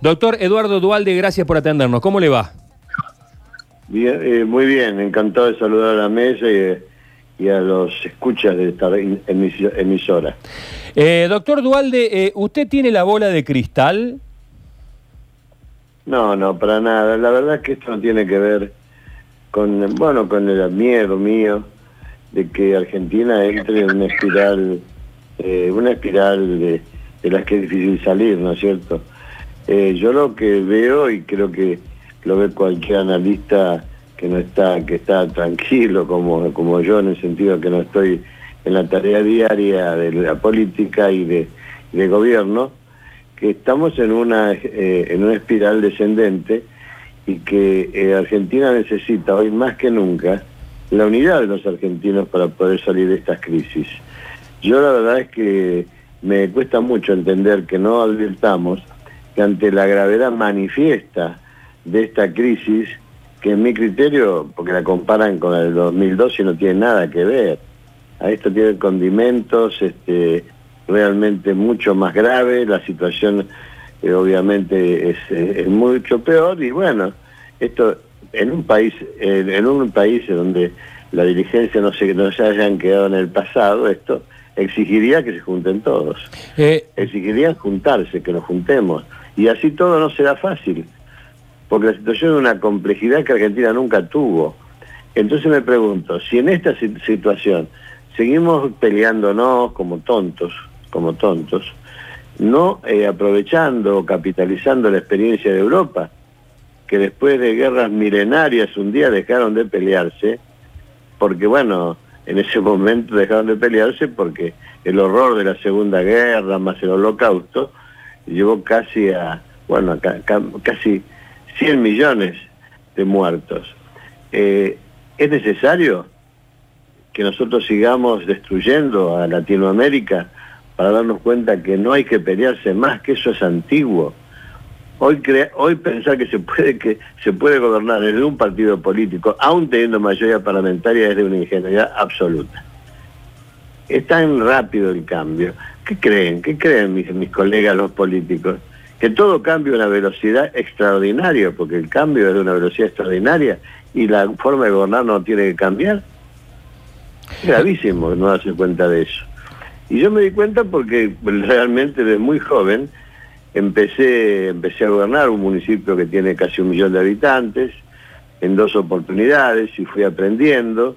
Doctor Eduardo Dualde, gracias por atendernos. ¿Cómo le va? Bien, eh, muy bien, encantado de saludar a la mesa y, a los escuchas de esta emisora. Eh, doctor Dualde, eh, ¿usted tiene la bola de cristal? No, no, para nada. La verdad es que esto no tiene que ver con, bueno, con el miedo mío de que Argentina entre en una espiral, eh, una espiral de, de las que es difícil salir, ¿no es cierto? Eh, yo lo que veo y creo que lo ve cualquier analista que no está, que está tranquilo como, como yo en el sentido que no estoy en la tarea diaria de la política y de, de gobierno, que estamos en una, eh, en una espiral descendente y que eh, Argentina necesita hoy más que nunca la unidad de los argentinos para poder salir de estas crisis. Yo la verdad es que me cuesta mucho entender que no advirtamos que ante la gravedad manifiesta de esta crisis, que en mi criterio, porque la comparan con el 2012 y no tiene nada que ver, a esto tiene condimentos este, realmente mucho más grave, la situación eh, obviamente es, mucho peor y bueno, esto en un país, en, un país donde la dirigencia no se, no se hayan quedado en el pasado, esto exigiría que se junten todos. Eh, exigiría juntarse, que nos juntemos. Y así todo no será fácil, porque la situación es una complejidad que Argentina nunca tuvo. Entonces me pregunto, si en esta situación seguimos peleándonos como tontos, como tontos, no eh, aprovechando o capitalizando la experiencia de Europa, que después de guerras milenarias un día dejaron de pelearse, porque bueno, en ese momento dejaron de pelearse porque el horror de la Segunda Guerra más el holocausto llevó casi a, bueno, casi 100 millones de muertos. Eh, ¿Es necesario que nosotros sigamos destruyendo a Latinoamérica para darnos cuenta que no hay que pelearse más, que eso es antiguo? Hoy, hoy pensar que se puede que se puede gobernar desde un partido político, aún teniendo mayoría parlamentaria, es de una ingenuidad absoluta. Es tan rápido el cambio. ¿Qué creen? ¿Qué creen mis, mis colegas los políticos? Que todo cambia a una velocidad extraordinaria, porque el cambio es de una velocidad extraordinaria y la forma de gobernar no tiene que cambiar. Es gravísimo no darse cuenta de eso. Y yo me di cuenta porque realmente desde muy joven empecé, empecé a gobernar un municipio que tiene casi un millón de habitantes, en dos oportunidades, y fui aprendiendo,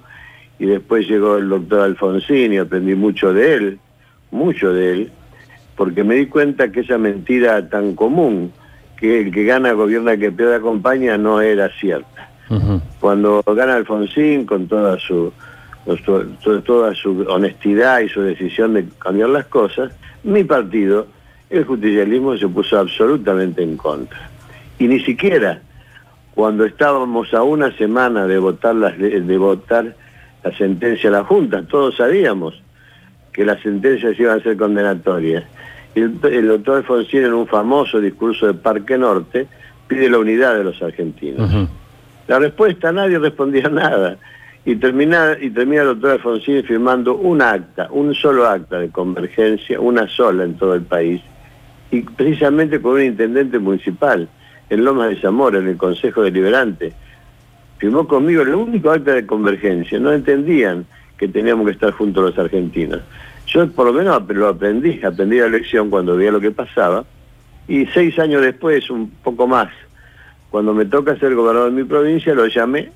y después llegó el doctor Alfonsín y aprendí mucho de él, mucho de él, porque me di cuenta que esa mentira tan común, que el que gana gobierna, que peor acompaña, no era cierta. Cuando gana Alfonsín, con toda su, toda su honestidad y su decisión de cambiar las cosas, mi partido el justicialismo se puso absolutamente en contra. Y ni siquiera cuando estábamos a una semana de votar, las, de votar la sentencia de la Junta, todos sabíamos que las sentencias iban a ser condenatorias. El, el doctor Alfonsín en un famoso discurso de Parque Norte pide la unidad de los argentinos. La respuesta, nadie respondía nada. Y termina, y termina el doctor Alfonsín firmando un acta, un solo acta de convergencia, una sola en todo el país, y precisamente con un intendente municipal en Lomas de Zamora, en el Consejo Deliberante. Firmó conmigo el único acta de convergencia. No entendían que teníamos que estar juntos los argentinos. Yo por lo menos lo aprendí, aprendí la lección cuando veía lo que pasaba. Y seis años después, un poco más, cuando me toca ser gobernador de mi provincia, lo llamé,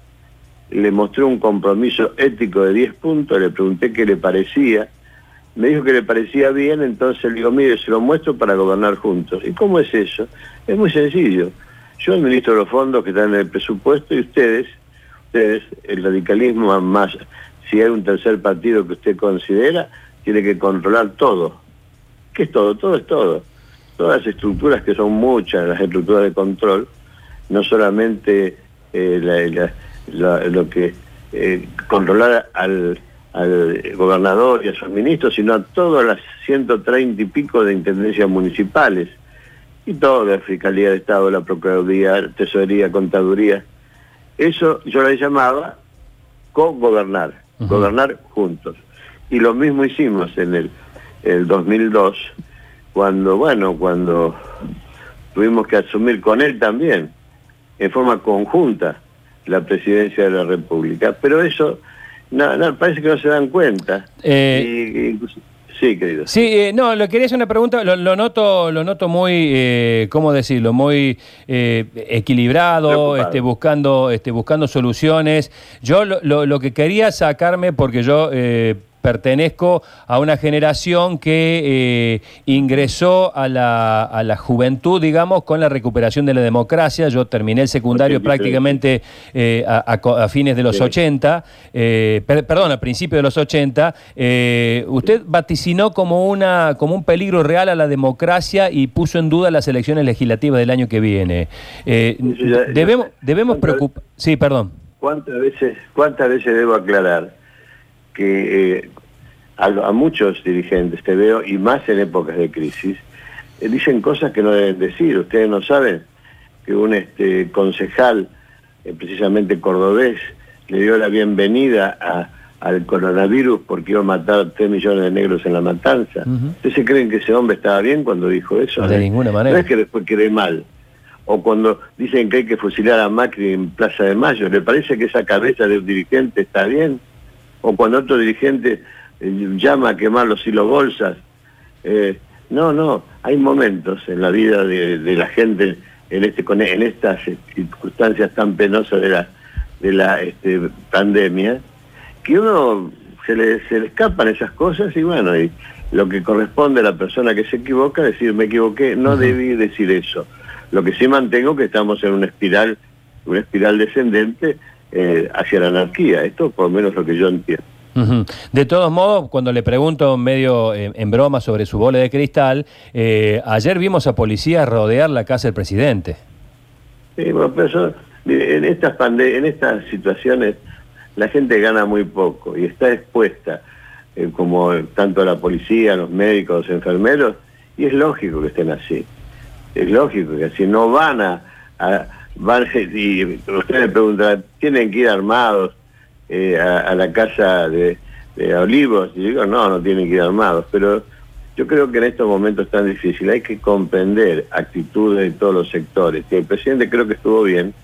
le mostré un compromiso ético de 10 puntos, le pregunté qué le parecía, me dijo que le parecía bien, entonces le digo, mire, se lo muestro para gobernar juntos. ¿Y cómo es eso? Es muy sencillo. Yo administro los fondos que están en el presupuesto y ustedes, el radicalismo más, si hay un tercer partido que usted considera, tiene que controlar todo. ¿Qué es todo? Todo es todo. Todas las estructuras que son muchas, las estructuras de control, no solamente eh, lo que eh, controlar al al gobernador y a sus ministros, sino a todas las 130 y pico de intendencias municipales y toda la Fiscalía de Estado, la Procuraduría, Tesorería, Contaduría. Eso yo le llamaba co-gobernar, gobernar juntos. Y lo mismo hicimos en el, el 2002, cuando, bueno, cuando tuvimos que asumir con él también, en forma conjunta, la presidencia de la República. Pero eso, no, parece que no se dan cuenta. Eh, Sí, querido. Sí, eh, no, lo quería hacer una pregunta, lo, noto, lo noto muy, eh, ¿cómo decirlo? Muy eh, equilibrado, este, buscando, este, buscando soluciones. Yo lo, lo, que quería sacarme, porque yo eh, pertenezco a una generación que eh, ingresó a la, a la, juventud, digamos, con la recuperación de la democracia. Yo terminé el secundario prácticamente eh, a, fines de los 80, eh, perdón, a principios de los 80. usted vaticinó como, una, como un peligro real a la democracia y puso en duda las elecciones legislativas del año que viene. debemos debemos preocupar... Sí, perdón. ¿Cuántas veces, ¿Cuántas veces debo aclarar que eh, a, muchos dirigentes te veo, y más en épocas de crisis, eh, dicen cosas que no deben decir. Ustedes no saben que un este, concejal, eh, precisamente cordobés, le dio la bienvenida al coronavirus porque iba a matar 3 millones de negros en la matanza. ¿Ustedes se creen que ese hombre estaba bien cuando dijo eso? De ninguna manera. No es que después quede mal. O cuando dicen que hay que fusilar a Macri en Plaza de Mayo, ¿le parece que esa cabeza de un dirigente está bien? O cuando otro dirigente eh, llama a quemar los hilos bolsas. Eh, no, no, hay momentos en la vida de, la gente en, este, en estas circunstancias tan penosas de la, de la este, pandemia, que uno se le, se le escapan esas cosas y bueno, y lo que corresponde a la persona que se equivoca, decir me equivoqué, no debí decir eso. Lo que sí mantengo que estamos en una espiral, una espiral descendente eh, hacia la anarquía. Esto por lo menos lo que yo entiendo. De todos modos, cuando le pregunto medio eh, en broma sobre su bola de cristal, eh, ayer vimos a policías rodear la casa del presidente. Sí, bueno, pero en, estas en estas situaciones la gente gana muy poco y está expuesta, como tanto la policía, los médicos, los enfermeros, y es lógico que estén así. Es lógico que así no van a y usted me pregunta, ¿tienen que ir armados eh, a, la casa de, Olivos? Y digo, no, no tienen que ir armados, pero yo creo que en estos momentos tan difíciles hay que comprender actitudes de todos los sectores. Y el presidente creo que estuvo bien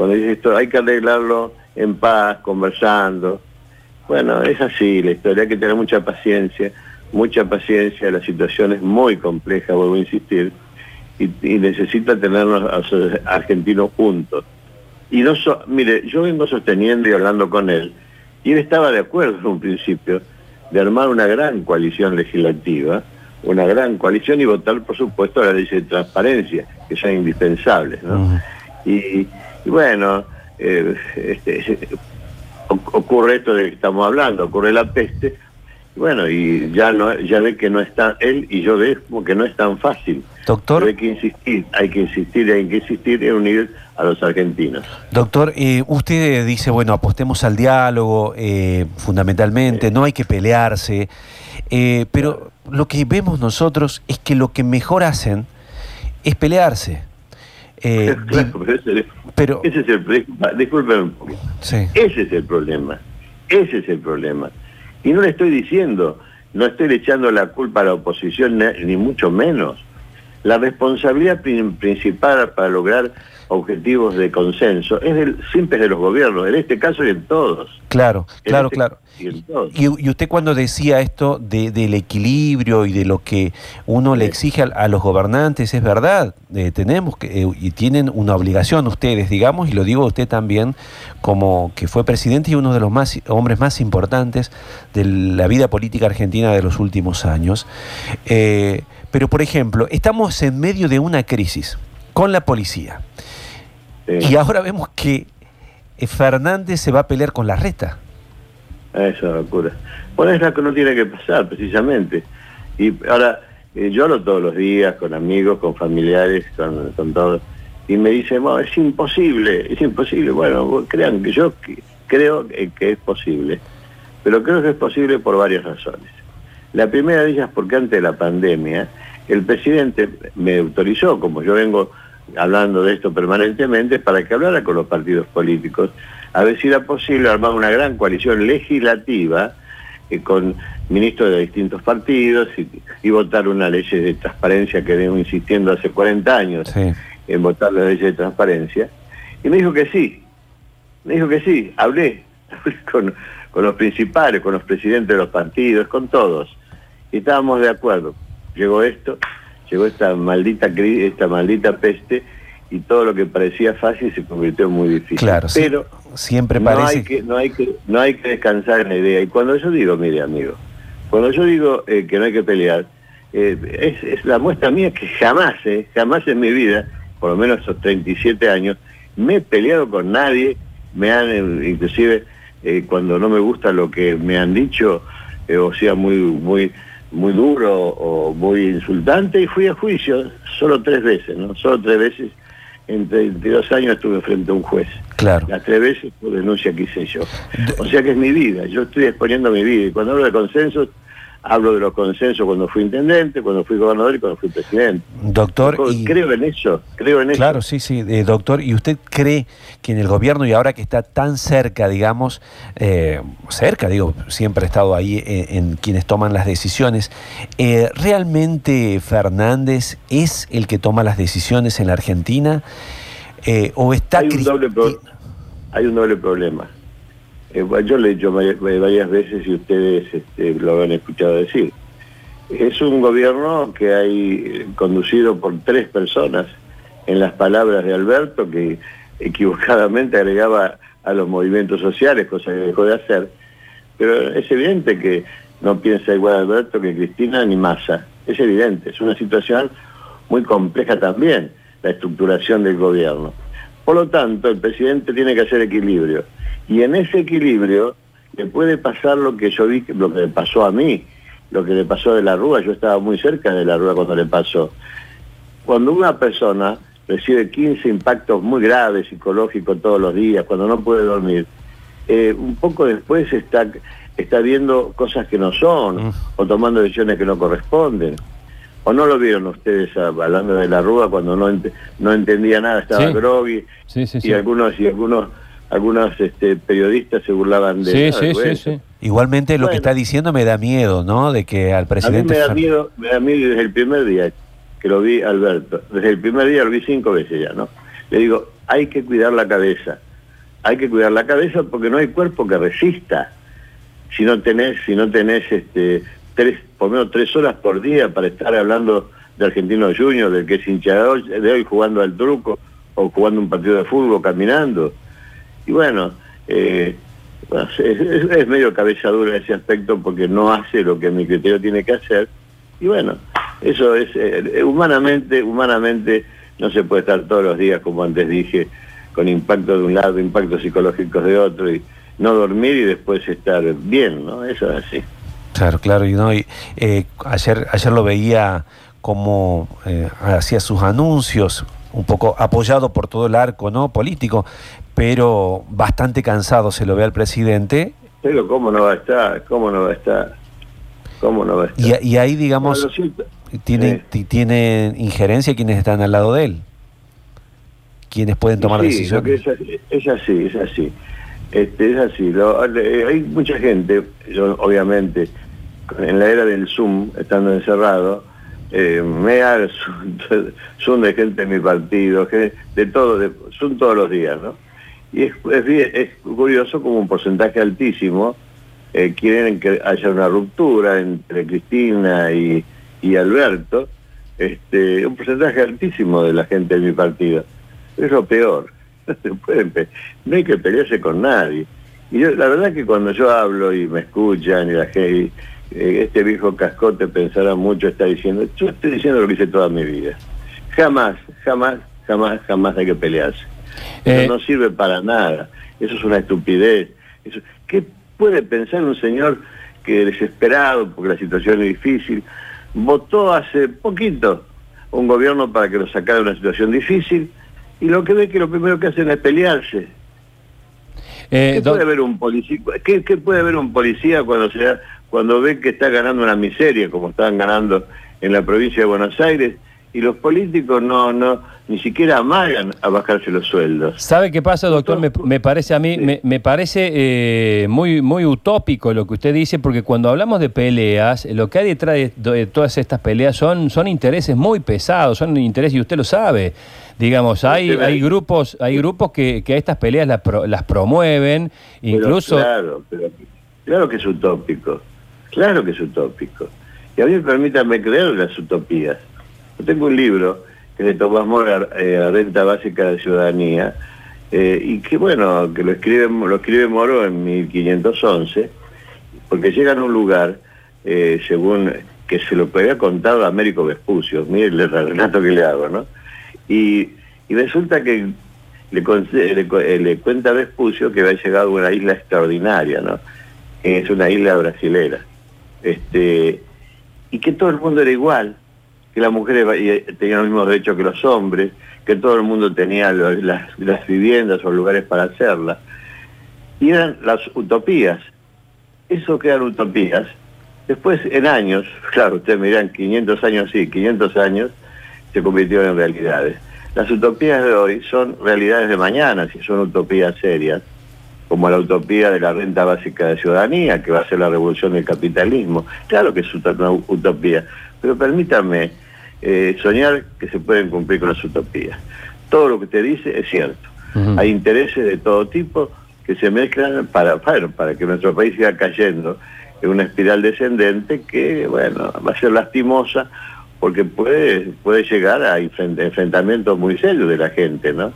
cuando dice esto, hay que arreglarlo en paz, conversando. Bueno, es así la historia, hay que tener mucha paciencia, mucha paciencia, la situación es muy compleja, vuelvo a insistir y, necesita tenernos a los argentinos juntos. Y no mire, yo vengo sosteniendo y hablando con él, y él estaba de acuerdo en un principio de armar una gran coalición legislativa, una gran coalición y votar, por supuesto, la ley de transparencia, que son indispensables. ¿no? y, bueno, eh, este, ocurre esto de que estamos hablando, ocurre la peste, bueno, y ya no ya ve que no está él y yo veo que no es tan fácil. Doctor. hay que insistir, hay que insistir, hay que insistir en unir a los argentinos. Doctor, eh, usted dice, bueno, apostemos al diálogo eh, fundamentalmente, no hay que pelearse, eh, pero lo que vemos nosotros es que lo que mejor hacen es pelearse. pero, ese es el problema, disculpen un poquito. Ese es el problema, ese es el problema. Y no le estoy diciendo, no estoy echando la culpa a la oposición, ni mucho menos. La responsabilidad principal para lograr objetivos de consenso es del, siempre de los gobiernos, en este caso y en todos. Claro, claro, este claro. Y, usted cuando decía esto del equilibrio y de lo que uno le exige a, los gobernantes, es verdad, eh, tenemos que, eh, y tienen una obligación ustedes, digamos, y lo digo usted también, como que fue presidente y uno de los más, hombres más importantes de la vida política argentina de los últimos años. Eh, pero, por ejemplo, estamos en medio de una crisis con la policía. Y ahora vemos que Fernández se va a pelear con la reta. Eso es locura. Bueno, es que no tiene que pasar, precisamente. Y ahora, eh, yo hablo todos los días con amigos, con familiares, con, con todos, y me dicen, es imposible, es imposible. Bueno, crean que yo creo que es posible, pero creo que es posible por varias razones. La primera de ellas porque antes de la pandemia, el presidente me autorizó, como yo vengo hablando de esto permanentemente, para que hablara con los partidos políticos, a ver si era posible armar una gran coalición legislativa eh, con ministros de distintos partidos y, votar una ley de transparencia que vengo insistiendo hace 40 años en votar la ley de transparencia. Y me dijo que sí, me dijo que sí, hablé, con, con los principales, con los presidentes de los partidos, con todos. Y estábamos de acuerdo. Llegó esto, llegó esta maldita esta maldita peste y todo lo que parecía fácil se convirtió en muy difícil. Claro, pero siempre parece no hay que no hay que no hay que descansar en la idea. Y cuando yo digo, mire amigo, cuando yo digo eh, que no hay que pelear, eh, es, la muestra mía que jamás, eh, jamás en mi vida, por lo menos esos 37 años, me he peleado con nadie, me han inclusive cuando no me gusta lo que me han dicho, o sea muy muy muy duro o muy insultante y fui a juicio solo tres veces, ¿no? Solo tres veces en 32 años estuve frente a un juez. Claro. Las tres veces por denuncia que hice yo. O sea que es mi vida, yo estoy exponiendo mi vida. Y cuando hablo de consensos, hablo de los consensos cuando fui intendente, cuando fui gobernador y cuando fui presidente. Doctor, creo en eso, creo en eso. Claro, sí, sí, eh, doctor. ¿Y usted cree que en el gobierno y ahora que está tan cerca, digamos, eh, cerca, digo, siempre ha estado ahí eh, en, quienes toman las decisiones, realmente Fernández es el que toma las decisiones en la Argentina o está hay un, doble hay un doble problema eh, yo le he dicho varias veces y ustedes este, lo han escuchado decir. Es un gobierno que hay conducido por tres personas, en las palabras de Alberto, que equivocadamente agregaba a los movimientos sociales, cosa que dejó de hacer. Pero es evidente que no piensa igual Alberto que Cristina ni Massa. Es evidente, es una situación muy compleja también, la estructuración del gobierno. Por lo tanto, el presidente tiene que hacer equilibrio y en ese equilibrio le puede pasar lo que yo vi, lo que le pasó a mí, lo que le pasó de la Rúa, yo estaba muy cerca de la Rúa cuando le pasó. Cuando una persona recibe 15 impactos muy graves psicológicos todos los días, cuando no puede dormir, eh, un poco después está, está viendo cosas que no son, mm. o tomando decisiones que no corresponden. ¿O no lo vieron ustedes hablando de la Rúa cuando no, no entendía nada, estaba groggy, y algunos y algunos algunos este, periodistas se burlaban de sí, sí, sí, Igualmente lo que está diciendo me da miedo, ¿no? De que al presidente... A mí me da miedo, me da miedo desde el primer día que lo vi Alberto. Desde el primer día lo vi cinco veces ya, ¿no? Le digo, hay que cuidar la cabeza. Hay que cuidar la cabeza porque no hay cuerpo que resista. Si no tenés, si no tenés este, tres, por menos tres horas por día para estar hablando de Argentino Junior, del que es hinchador de hoy jugando al truco o jugando un partido de fútbol, caminando y bueno, eh, es, medio cabezadura ese aspecto porque no hace lo que mi criterio tiene que hacer. Y bueno, eso es, eh, humanamente, humanamente no se puede estar todos los días, como antes dije, con impacto de un lado, impactos psicológicos de otro, y no dormir y después estar bien, ¿no? Eso es así. Claro, claro, y no, y, eh, ayer, ayer lo veía como hacía sus anuncios, un poco apoyado por todo el arco no político, pero bastante cansado se lo ve al presidente. Pero cómo no va a estar, cómo no va a estar, cómo no va a estar. Y, ahí, digamos, tiene, tiene injerencia quienes están al lado de él, quienes pueden tomar decisiones. Es así, es así, Este, es así. hay mucha gente, yo obviamente, en la era del Zoom, estando encerrado, eh, me son de gente de mi partido, de todo, son todos los días, ¿no? Y es, curioso como un porcentaje altísimo eh, quieren que haya una ruptura entre Cristina y, Alberto, este, un porcentaje altísimo de la gente de mi partido. Es lo peor. No, hay que pelearse con nadie. Y la verdad que cuando yo hablo y me escuchan y la gente, este viejo cascote pensará mucho, está diciendo, yo estoy diciendo lo que hice toda mi vida. Jamás, jamás, jamás, jamás hay que pelearse. Eso eh, no sirve para nada. Eso es una estupidez. Eso, ¿Qué puede pensar un señor que desesperado, porque la situación es difícil, votó hace poquito un gobierno para que lo sacara de una situación difícil y lo que ve que lo primero que hacen es pelearse? Eh, ¿Qué, puede ver un policía, ¿qué, puede ver un policía cuando, sea, cuando ve que está ganando una miseria, como estaban ganando en la provincia de Buenos Aires, y los políticos no, no, ni siquiera amagan a bajarse los sueldos. ¿Sabe qué pasa, doctor? Me, parece a mí, me, parece eh, muy, muy utópico lo que usted dice, porque cuando hablamos de peleas, lo que hay detrás de, todas estas peleas son, son intereses muy pesados, son intereses, y usted lo sabe. Digamos, hay, hay grupos, hay grupos que, que a estas peleas las, las promueven, incluso. Claro, claro que es utópico, claro que es utópico. Y a mí permítanme creer las utopías. Yo tengo un libro que de Tomás Mora, eh, Renta Básica de Ciudadanía, eh, y que bueno, que lo escribe, lo escribe Moro en 1511, porque llega a un lugar, eh, según que se lo había contado a Américo Vespucio, mire el relato que le hago, ¿no? Y, resulta que le, le, cuenta a Vespucio que había llegado a una isla extraordinaria, ¿no? Es una isla brasilera. Este, y que todo el mundo era igual, que las mujeres tenían los mismos derechos que los hombres, que todo el mundo tenía las, viviendas o lugares para hacerlas. Y eran las utopías. Eso que eran utopías. Después, en años, claro, ustedes me dirán 500 años sí, 500 años, se convirtieron en realidades. Las utopías de hoy son realidades de mañana, si son utopías serias como la utopía de la renta básica de ciudadanía, que va a ser la revolución del capitalismo. Claro que es una utopía, pero permítame eh, soñar que se pueden cumplir con las utopías. Todo lo que te dice es cierto. Hay intereses de todo tipo que se mezclan para, para que nuestro país siga cayendo en una espiral descendente que, bueno, va a ser lastimosa porque puede, puede llegar a enfrentamientos muy serios de la gente, ¿no?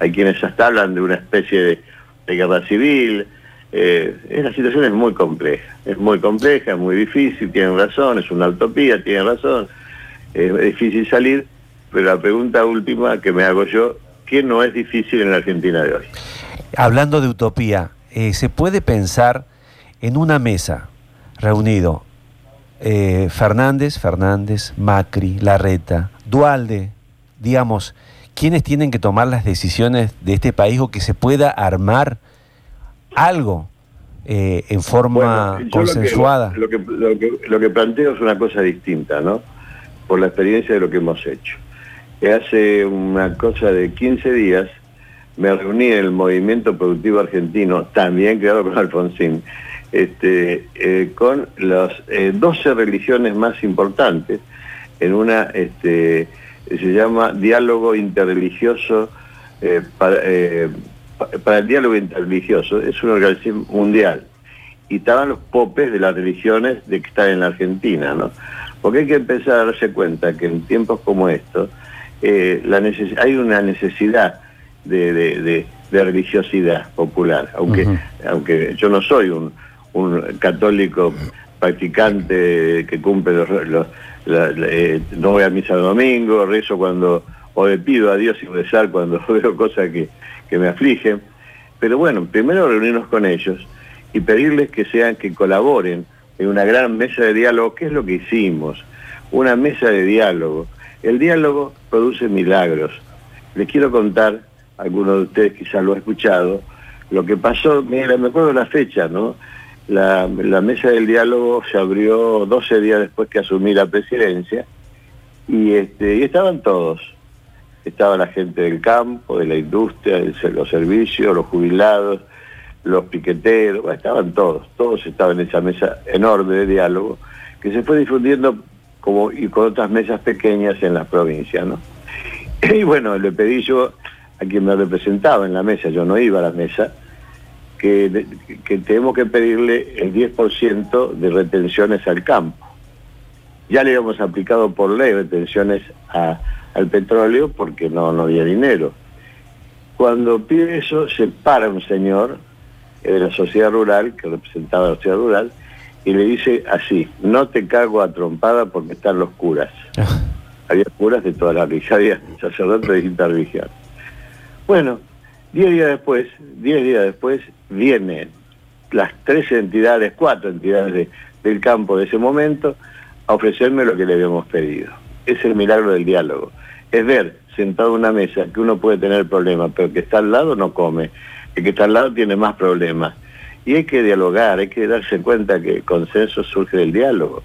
Hay quienes hasta hablan de una especie de de guerra civil. Eh, la situación es muy compleja, es muy compleja, muy difícil, tienen razón, es una utopía, tienen razón, es difícil salir, pero la pregunta última que me hago yo, ¿qué no es difícil en la Argentina de hoy? Hablando de utopía, eh, ¿se puede pensar en una mesa reunido eh, Fernández, Fernández, Macri, Larreta, Dualde, digamos, quiénes tienen que tomar las decisiones de este país o que se pueda armar algo eh, en forma consensuada. Lo que, lo, que, planteo es una cosa distinta, ¿no? Por la experiencia de lo que hemos hecho. Hace una cosa de 15 días me reuní en el Movimiento Productivo Argentino, también creado con Alfonsín, este, eh, con las 12 eh, religiones más importantes en una este, se llama Diálogo Interreligioso eh, eh, para, el Diálogo Interreligioso, es una organización mundial. Y estaban los popes de las religiones de que están en la Argentina, ¿no? Porque hay que empezar a darse cuenta que en tiempos como estos eh, la hay una necesidad de, religiosidad popular, aunque, aunque yo no soy un, católico practicante que cumple los eh, no voy a misa el domingo, rezo cuando, o le pido a Dios y rezar cuando veo cosas que, me afligen. Pero bueno, primero reunirnos con ellos y pedirles que sean, que colaboren en una gran mesa de diálogo, ¿qué es lo que hicimos? Una mesa de diálogo. El diálogo produce milagros. Les quiero contar, algunos de ustedes quizás lo han escuchado, lo que pasó, mira, me acuerdo la fecha, ¿no? La, mesa del diálogo se abrió 12 días después que asumí la presidencia y, este, y estaban todos. Estaba la gente del campo, de la industria, los servicios, los jubilados, los piqueteros, estaban todos, todos estaban en esa mesa enorme de diálogo que se fue difundiendo como y con otras mesas pequeñas en las provincias, ¿no? Y bueno, le pedí yo a quien me representaba en la mesa, yo no iba a la mesa, que, tenemos que pedirle el 10% de retenciones al campo. Ya le habíamos aplicado por ley retenciones al petróleo porque no, no había dinero. Cuando pide eso, se para un señor de la sociedad rural, que representaba la sociedad rural, y le dice así, no te cago a trompada porque están los curas. había curas de toda la religión, había sacerdotes de distintas religiones. Bueno, Diez días después, diez días después, vienen las tres entidades, cuatro entidades del campo de ese momento, a ofrecerme lo que le habíamos pedido. Es el milagro del diálogo. Es ver, sentado en una mesa, que uno puede tener problemas, pero que está al lado no come. El que está al lado tiene más problemas. Y hay que dialogar, hay que darse cuenta que el consenso surge del diálogo.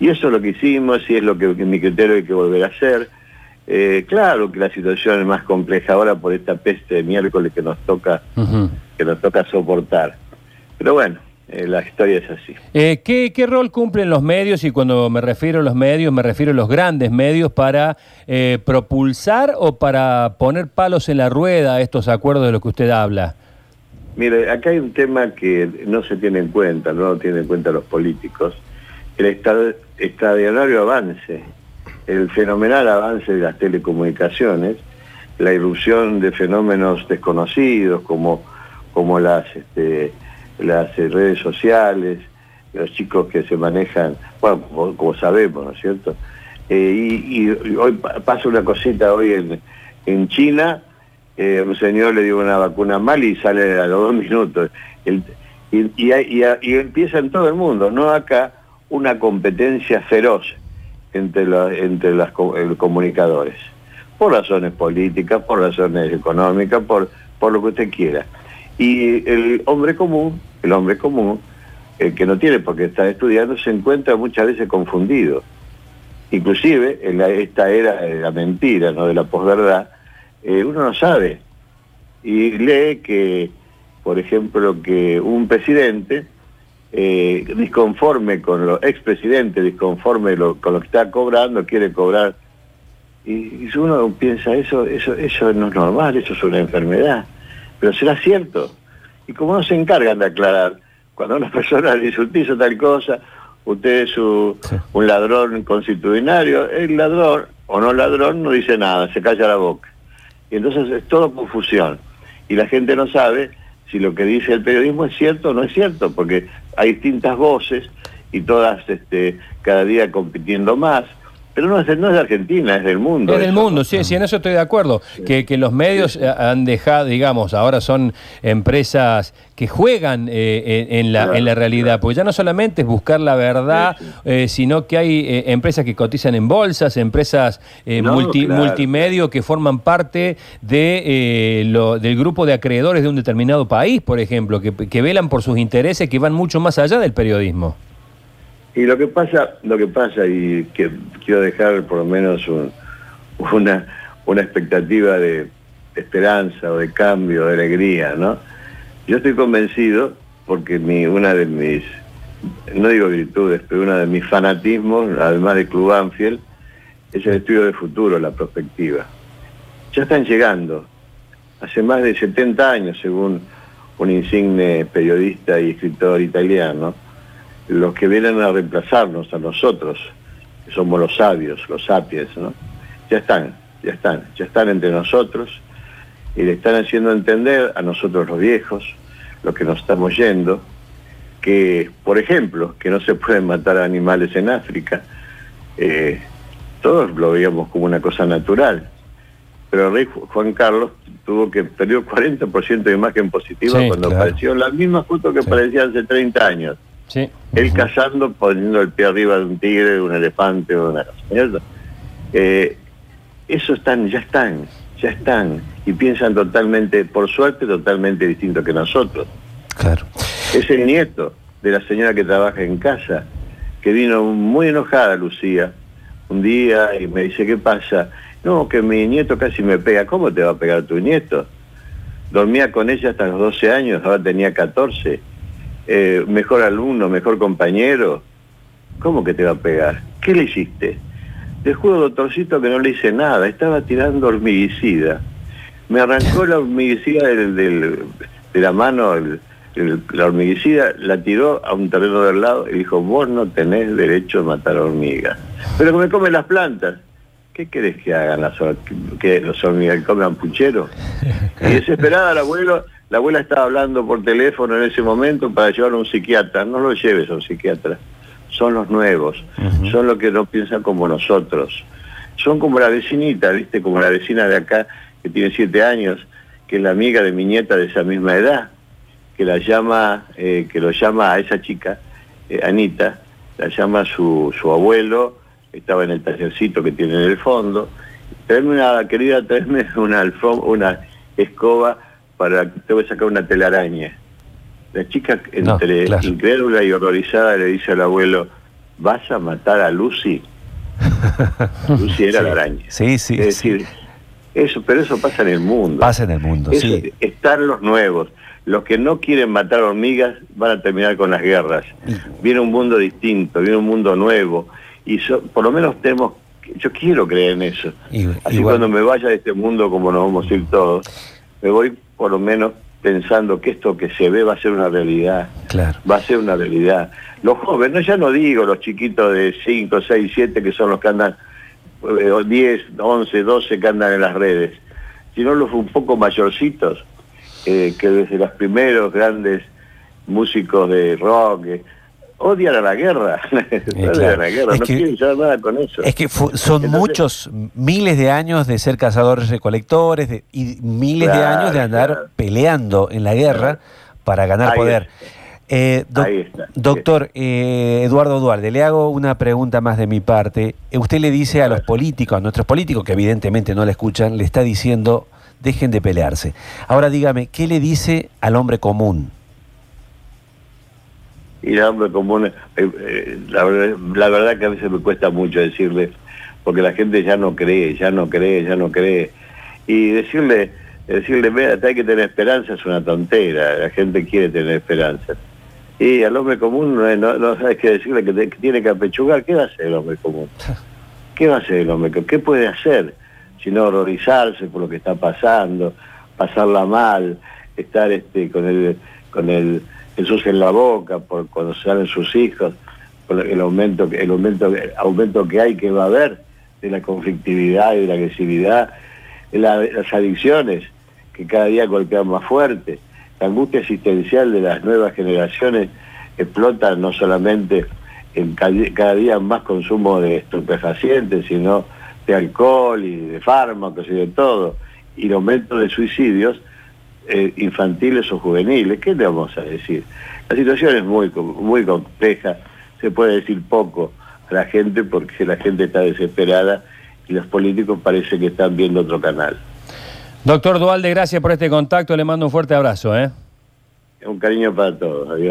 Y eso es lo que hicimos y es lo que en mi criterio hay que volver a hacer. Eh, claro que la situación es más compleja ahora por esta peste de miércoles que nos toca, que nos toca soportar. Pero bueno, eh, la historia es así. Eh, ¿qué, rol cumplen los medios? Y cuando me refiero a los medios, me refiero a los grandes medios para propulsar o para poner palos en la rueda a estos acuerdos de los que usted habla. Mire, acá hay un tema que no se tiene en cuenta, no lo tienen en cuenta los políticos, el extraordinario avance el fenomenal avance de las telecomunicaciones, la irrupción de fenómenos desconocidos como, como las, este, las redes sociales, los chicos que se manejan, bueno, como, sabemos, ¿no es cierto? Eh, y, hoy pasa una cosita hoy en, en China, eh, un señor le dio una vacuna mal y sale a los dos minutos. y, y, y, empieza en todo el mundo, no acá, una competencia feroz entre, entre las comunicadores, por razones políticas, por razones económicas, por, por lo que usted quiera. Y el hombre común, el hombre común, el que no tiene por qué estar estudiando, se encuentra muchas veces confundido. Inclusive en esta era de la mentira, no de la posverdad, eh, uno no sabe y lee que, por ejemplo, que un presidente eh, disconforme con los expresidentes, disconforme con lo que está cobrando, quiere cobrar. Y, si uno piensa eso, eso, eso no es normal, eso es una enfermedad. Pero será cierto. Y como no se encargan de aclarar, cuando una persona dice, usted hizo tal cosa, usted es un, ladrón constitucionario, el ladrón o no ladrón no dice nada, se calla la boca. Y entonces es todo confusión. Y la gente no sabe si lo que dice el periodismo es cierto o no es cierto, porque hay distintas voces y todas este, cada día compitiendo más. Pero no es, no es de Argentina, es del mundo. Es del mundo, sí, sí, en eso estoy de acuerdo. Que, que, los medios han dejado, digamos, ahora son empresas que juegan eh, en, la, en la realidad, porque ya no solamente es buscar la verdad, eh, sino que hay eh, empresas que cotizan en bolsas, empresas multi, multimedio que forman parte de, lo, del grupo de acreedores de un determinado país, por ejemplo, que, que velan por sus intereses que van mucho más allá del periodismo. Y lo que pasa, lo que pasa, y que quiero dejar por lo menos una, una expectativa de, esperanza o de cambio, de alegría, ¿no? Yo estoy convencido, porque una de mis, no digo virtudes, pero una de mis fanatismos, además de Club Anfield, es el estudio de futuro, la perspectiva. Ya están llegando, hace más de 70 años, según un insigne periodista y escritor italiano, los que vienen a reemplazarnos a nosotros, que somos los sabios, los sapiens, ¿no? Ya están, ya están, ya están entre nosotros y le están haciendo entender a nosotros los viejos, los que nos estamos yendo, que, por ejemplo, que no se pueden matar animales en África. Eh, todos lo veíamos como una cosa natural. Pero el rey Juan Carlos tuvo que perdió 40% de imagen positiva cuando apareció la misma justo que parecía hace 30 años. Él cazando, poniendo el pie arriba de un tigre, de un elefante o de una cosa. Eh, eso están, ya están, ya están. Y piensan totalmente, por suerte, totalmente distinto que nosotros. Claro. Es el nieto de la señora que trabaja en casa, que vino muy enojada, Lucía, un día y me dice, ¿qué pasa? No, que mi nieto casi me pega. ¿Cómo te va a pegar tu nieto? Dormía con ella hasta los 12 años, ahora tenía 14 eh, mejor alumno, mejor compañero, ¿cómo que te va a pegar? ¿Qué le hiciste? Te juro, doctorcito, que no le hice nada, estaba tirando hormiguicida. Me arrancó la hormiguicida de la mano, la hormiguicida, la tiró a un terreno del lado y dijo, vos no tenés derecho a matar hormigas. Pero que me comen las plantas. ¿Qué querés que hagan las que los hormigas? ¿Que coman puchero? Y desesperada el abuelo la abuela estaba hablando por teléfono en ese momento para llevarlo a un psiquiatra. No lo lleves a un psiquiatra. Son los nuevos. Son los que no piensan como nosotros. Son como la vecinita, ¿viste? Como la vecina de acá que tiene siete años, que es la amiga de mi nieta de esa misma edad, que la llama, eh, que lo llama a esa chica, eh, Anita, la llama su, su abuelo, estaba en el tallercito que tiene en el fondo. Traeme una, querida, traeme una, una escoba para que te voy a sacar una telaraña. La chica, entre incrédula y horrorizada, le dice al abuelo, ¿vas a matar a Lucy? Lucy era la araña. Sí, sí. Es decir, eso, pero eso pasa en el mundo. Pasa en el mundo, sí. Están los nuevos. Los que no quieren matar hormigas van a terminar con las guerras. Viene un mundo distinto, viene un mundo nuevo. Y por lo menos tenemos, yo quiero creer en eso. Así cuando me vaya de este mundo, como nos vamos a ir todos, me voy por lo menos pensando que esto que se ve va a ser una realidad. Claro. Va a ser una realidad. Los jóvenes, ya no digo los chiquitos de 5, 6, 7 que son los que andan, 10, 11, 12 que andan en las redes, sino los un poco mayorcitos, eh, que desde los primeros grandes músicos de rock, eh, odian a la guerra. odian a la guerra, no quieren saber nada con eso. Es que son muchos, miles de años de ser cazadores recolectores y miles de años de andar peleando en la guerra para ganar poder. Eh, doctor eh, Eduardo Duarte, le hago una pregunta más de mi parte. Usted le dice a los políticos, a nuestros políticos, que evidentemente no le escuchan, le está diciendo, dejen de pelearse. Ahora dígame, ¿qué le dice al hombre común? Y el hombre común, eh, eh, la, verdad que a veces me cuesta mucho decirle, porque la gente ya no cree, ya no cree, ya no cree. Y decirle, decirle, mira, hay que tener esperanza es una tontera, la gente quiere tener esperanza. Y al hombre común no, no, sabes qué decirle que, tiene que apechugar, ¿qué va a hacer el hombre común? ¿Qué va a hacer el hombre común? ¿Qué puede hacer? Sino horrorizarse por lo que está pasando, pasarla mal, estar este, con el, con el Jesús en la boca por cuando salen sus hijos, por el aumento, el aumento, aumento que hay, que va a haber, de la conflictividad y de la agresividad, las adicciones que cada día golpean más fuerte, la angustia existencial de las nuevas generaciones explota no solamente en cada día más consumo de estupefacientes, sino de alcohol y de fármacos y de todo, y el aumento de suicidios, eh, infantiles o juveniles. ¿Qué le vamos a decir? La situación es muy, muy compleja, se puede decir poco a la gente porque la gente está desesperada y los políticos parece que están viendo otro canal. Doctor Dualde, gracias por este contacto, le mando un fuerte abrazo. ¿eh? Un cariño para todos, adiós.